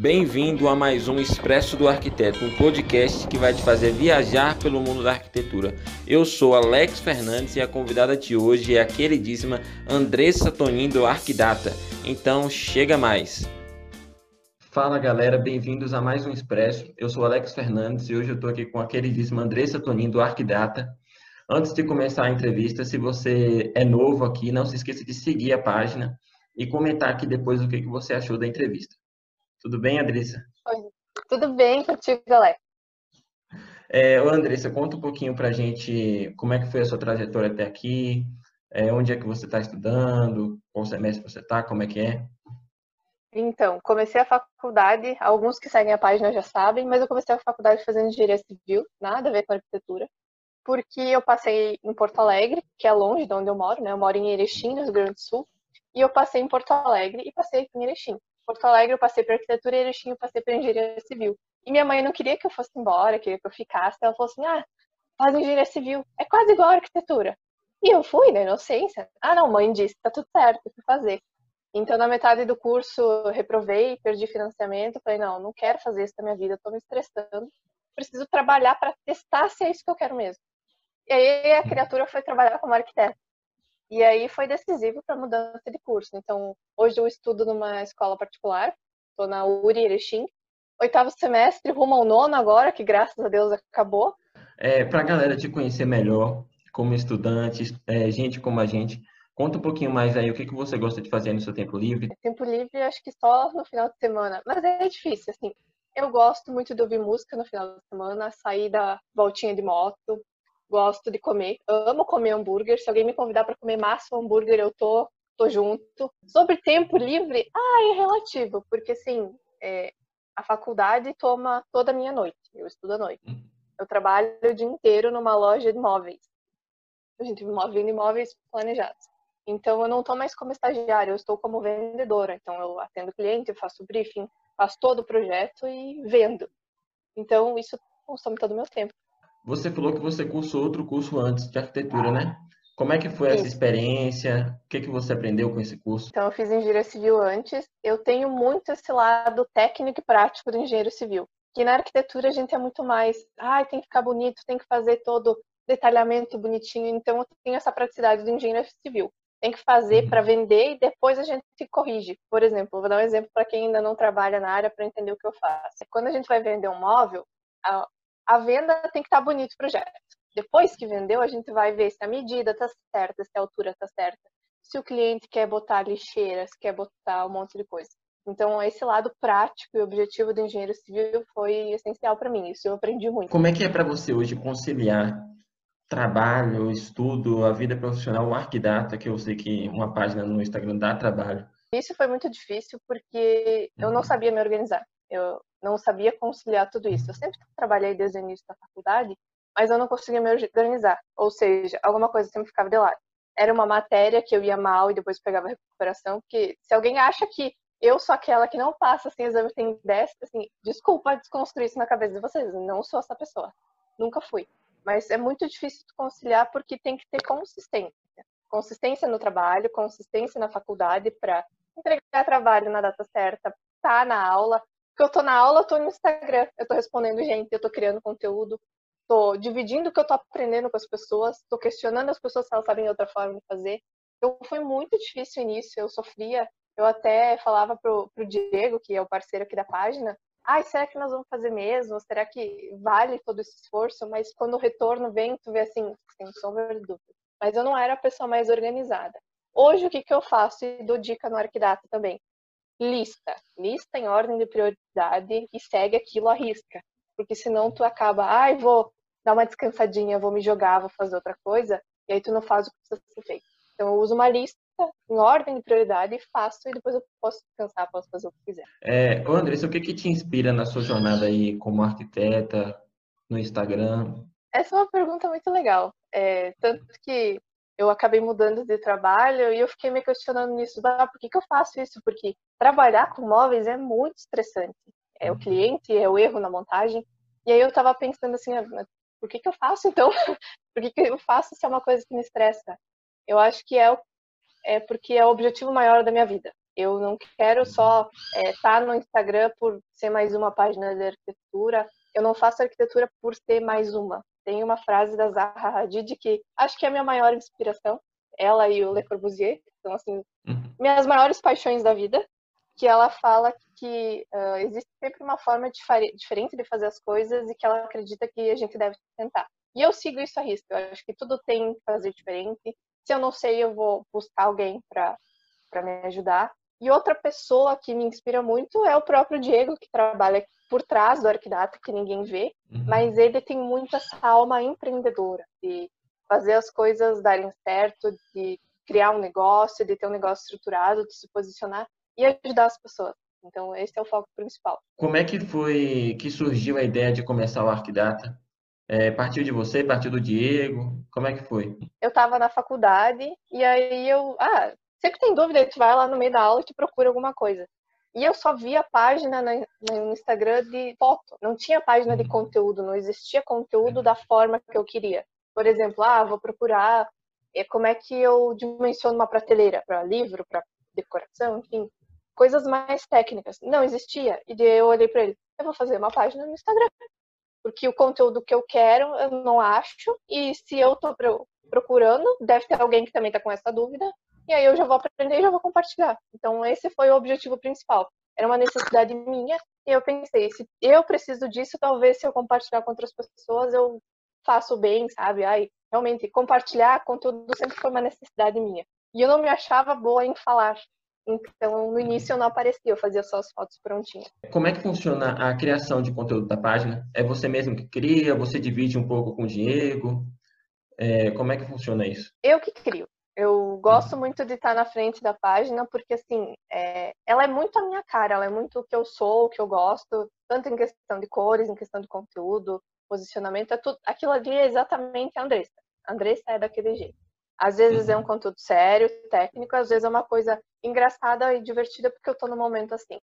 Bem-vindo a mais um Expresso do Arquiteto, um podcast que vai te fazer viajar pelo mundo da arquitetura. Eu sou Alex Fernandes e a convidada de hoje é a queridíssima Andressa Tonin do Arquidata. Então, chega mais! Fala galera, bem-vindos a mais um Expresso. Eu sou Alex Fernandes e hoje eu estou aqui com a queridíssima Andressa Tonin do Arquidata. Antes de começar a entrevista, se você é novo aqui, não se esqueça de seguir a página e comentar aqui depois o que você achou da entrevista. Tudo bem, Andressa? Oi, tudo bem contigo, galera? É, Andressa, conta um pouquinho pra gente como é que foi a sua trajetória até aqui, é, onde é que você está estudando, qual semestre você está, como é que é? Então, comecei a faculdade, alguns que seguem a página já sabem, mas eu comecei a faculdade fazendo engenharia civil, nada a ver com arquitetura, porque eu passei em Porto Alegre, que é longe de onde eu moro, né? Eu moro em Erechim, no Rio Grande do Sul, e eu passei em Porto Alegre e passei aqui em Erechim. Porto Alegre eu passei para arquitetura e Erechim eu passei para engenharia civil. E minha mãe não queria que eu fosse embora, queria que eu ficasse. Ela falou assim: ah, faz engenharia civil, é quase igual a arquitetura. E eu fui, na inocência. Ah, não, mãe disse, tá tudo certo, eu fui fazer. Então, na metade do curso, reprovei, perdi financiamento. Falei, não, não quero fazer isso na minha vida, tô me estressando. Preciso trabalhar para testar se é isso que eu quero mesmo. E aí a criatura foi trabalhar como arquiteta. E aí foi decisivo para a mudança de curso. Então, hoje eu estudo numa escola particular, estou na URI Erechim, oitavo semestre, rumo ao nono agora, que graças a Deus acabou. É, para a galera te conhecer melhor, como estudante, é, gente como a gente, conta um pouquinho mais aí o que, que você gosta de fazer no seu tempo livre. Tempo livre, acho que só no final de semana, mas é difícil, assim. Eu gosto muito de ouvir música no final de semana, sair da voltinha de moto, gosto de comer, amo comer hambúrguer. Se alguém me convidar para comer massa ou hambúrguer, eu tô, tô junto. Sobre tempo livre, ah, é relativo, porque assim, é, a faculdade toma toda a minha noite, eu estudo à noite. Eu trabalho o dia inteiro numa loja de móveis. A gente vende imóveis planejados. Então, eu não estou mais como estagiária, eu estou como vendedora. Então, eu atendo cliente, eu faço briefing, faço todo o projeto e vendo. Então, isso consome todo o meu tempo. Você falou que você cursou outro curso antes de arquitetura, né? Como é que foi essa experiência? O que, que você aprendeu com esse curso? Então, eu fiz engenharia civil antes. Eu tenho muito esse lado técnico e prático do engenheiro civil. Que na arquitetura a gente é muito mais, ai, ah, tem que ficar bonito, tem que fazer todo detalhamento bonitinho. Então, eu tenho essa praticidade do engenheiro civil. Tem que fazer uhum. para vender e depois a gente se corrige. Por exemplo, vou dar um exemplo para quem ainda não trabalha na área para entender o que eu faço. Quando a gente vai vender um móvel, a venda tem que estar tá bonito o projeto. Depois que vendeu, a gente vai ver se a medida está certa, se a altura está certa, se o cliente quer botar lixeira, se quer botar um monte de coisa. Então, esse lado prático e objetivo do engenheiro civil foi essencial para mim. Isso eu aprendi muito. Como é que é para você hoje conciliar trabalho, estudo, a vida profissional, o Arquidata, que eu sei que uma página no Instagram dá trabalho? Isso foi muito difícil porque eu não uhum. sabia me organizar. Eu não sabia conciliar tudo isso. Eu sempre trabalhei desde o início da faculdade, mas eu não conseguia me organizar. Ou seja, alguma coisa sempre ficava de lado. Era uma matéria que eu ia mal e depois pegava recuperação, porque se alguém acha que eu sou aquela que não passa assim, exame tem 10, assim, desculpa desconstruir isso na cabeça de vocês, não sou essa pessoa. Nunca fui. Mas é muito difícil conciliar porque tem que ter consistência. Consistência no trabalho, consistência na faculdade para entregar trabalho na data certa, estar tá na aula, porque eu tô na aula, eu tô no Instagram, eu tô respondendo gente, eu tô criando conteúdo, tô dividindo o que eu tô aprendendo com as pessoas, tô questionando as pessoas se elas sabem outra forma de fazer. Então foi muito difícil o início, eu sofria, eu até falava pro, pro Diego, que é o parceiro aqui da página, ai, será que nós vamos fazer mesmo? Será que vale todo esse esforço? Mas quando o retorno vem, tu vê assim, sem sombra de dúvida. Mas eu não era a pessoa mais organizada. Hoje, o que, que eu faço? E dou dica no Arquidata também lista, lista em ordem de prioridade e segue aquilo à risca, porque senão tu acaba, ai, ah, vou dar uma descansadinha, vou me jogar, vou fazer outra coisa, e aí tu não faz o que precisa ser feito. Então eu uso uma lista em ordem de prioridade e faço, e depois eu posso descansar, posso fazer o que quiser. É, Andressa, o que, que te inspira na sua jornada aí como arquiteta, no Instagram? Essa é uma pergunta muito legal. É, tanto que eu acabei mudando de trabalho e eu fiquei me questionando nisso. Ah, por que, que eu faço isso? Porque trabalhar com móveis é muito estressante. É o uhum. cliente, é o erro na montagem. E aí eu estava pensando assim, ah, por que, que eu faço então? por que, que eu faço se é uma coisa que me estressa? Eu acho que é, é porque é o objetivo maior da minha vida. Eu não quero só estar é, tá no Instagram por ser mais uma página de arquitetura. Eu não faço arquitetura por ser mais uma. Tem uma frase da Zaha Hadid que acho que é a minha maior inspiração. Ela e o Le Corbusier são assim uhum. minhas maiores paixões da vida. Que ela fala que uh, existe sempre uma forma diferente de fazer as coisas e que ela acredita que a gente deve tentar. E eu sigo isso a risco. Eu acho que tudo tem que fazer diferente. Se eu não sei, eu vou buscar alguém para me ajudar. E outra pessoa que me inspira muito é o próprio Diego, que trabalha por trás do Arquidata, que ninguém vê, uhum. mas ele tem muito essa alma empreendedora, de fazer as coisas darem certo, de criar um negócio, de ter um negócio estruturado, de se posicionar e ajudar as pessoas. Então, esse é o foco principal. Como é que foi que surgiu a ideia de começar o Arquidata? É, partiu de você, partiu do Diego? Como é que foi? Eu estava na faculdade e aí eu, ah, sempre tem dúvida, tu vai lá no meio da aula e te procura alguma coisa. E eu só via página no Instagram de foto, não tinha página de conteúdo, não existia conteúdo da forma que eu queria. Por exemplo, ah, vou procurar é, como é que eu dimensiono uma prateleira para livro, para decoração, enfim, coisas mais técnicas. Não existia. E eu olhei para ele, eu vou fazer uma página no Instagram porque o conteúdo que eu quero eu não acho, e se eu estou procurando, deve ter alguém que também está com essa dúvida, e aí eu já vou aprender e já vou compartilhar. Então, esse foi o objetivo principal. Era uma necessidade minha, e eu pensei, se eu preciso disso, talvez se eu compartilhar com outras pessoas, eu faço bem, sabe? Ai, realmente, compartilhar conteúdo sempre foi uma necessidade minha. E eu não me achava boa em falar. Então, no início eu não aparecia, eu fazia só as fotos prontinhas. Como é que funciona a criação de conteúdo da página? É você mesmo que cria? Você divide um pouco com o Diego? É, como é que funciona isso? Eu que crio. Eu gosto uhum. muito de estar na frente da página, porque assim, é, ela é muito a minha cara, ela é muito o que eu sou, o que eu gosto, tanto em questão de cores, em questão de conteúdo, posicionamento, é tudo, aquilo ali é exatamente a Andressa. A Andressa é daquele jeito. Às vezes é um uhum. conteúdo sério, técnico, às vezes é uma coisa engraçada e divertida porque eu estou no momento assim.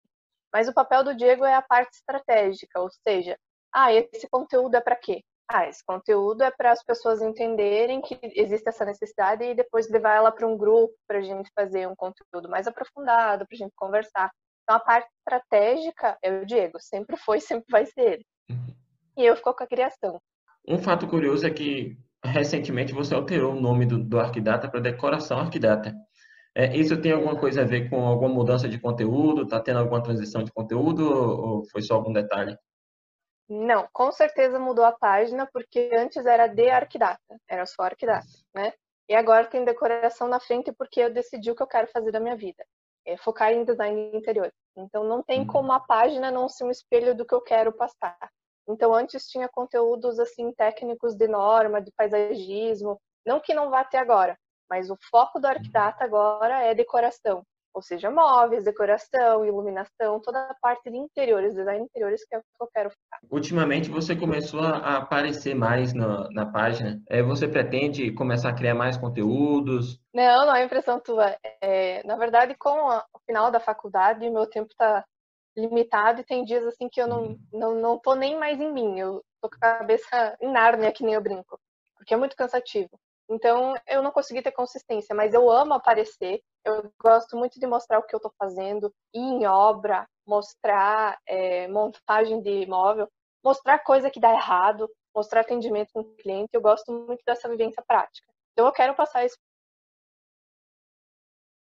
Mas o papel do Diego é a parte estratégica, ou seja, ah, esse conteúdo é para quê? Ah, esse conteúdo é para as pessoas entenderem que existe essa necessidade e depois levar ela para um grupo para a gente fazer um conteúdo mais aprofundado, para a gente conversar. Então a parte estratégica é o Diego, sempre foi, sempre vai ser ele. Uhum. E eu fico com a criação. Um fato curioso é que recentemente você alterou o nome do, do Arquidata para Decoração Arquidata. É, isso tem alguma coisa a ver com alguma mudança de conteúdo? Está tendo alguma transição de conteúdo ou foi só algum detalhe? Não, com certeza mudou a página, porque antes era de Arquidata, era só Arquidata, né? E agora tem decoração na frente porque eu decidi o que eu quero fazer da minha vida. É focar em design interior. Então não tem uhum. como a página não ser um espelho do que eu quero passar. Então, antes tinha conteúdos assim técnicos de norma, de paisagismo, não que não vá ter agora, mas o foco do Arquidata agora é decoração, ou seja, móveis, decoração, iluminação, toda a parte de interiores, design interiores que é o que eu quero ficar. Ultimamente você começou a aparecer mais na, na página. É, você pretende começar a criar mais conteúdos? Não, não é impressão tua. É, na verdade, com a, o final da faculdade, meu tempo está limitado e tem dias assim que eu não, uhum. não, não tô nem mais em mim. Eu tô com a cabeça em Nárnia, que nem eu brinco. Porque é muito cansativo. Então, eu não consegui ter consistência, mas eu amo aparecer. Eu gosto muito de mostrar o que eu estou fazendo, ir em obra, mostrar é, montagem de imóvel, mostrar coisa que dá errado, mostrar atendimento com o cliente. Eu gosto muito dessa vivência prática. Então, eu quero passar isso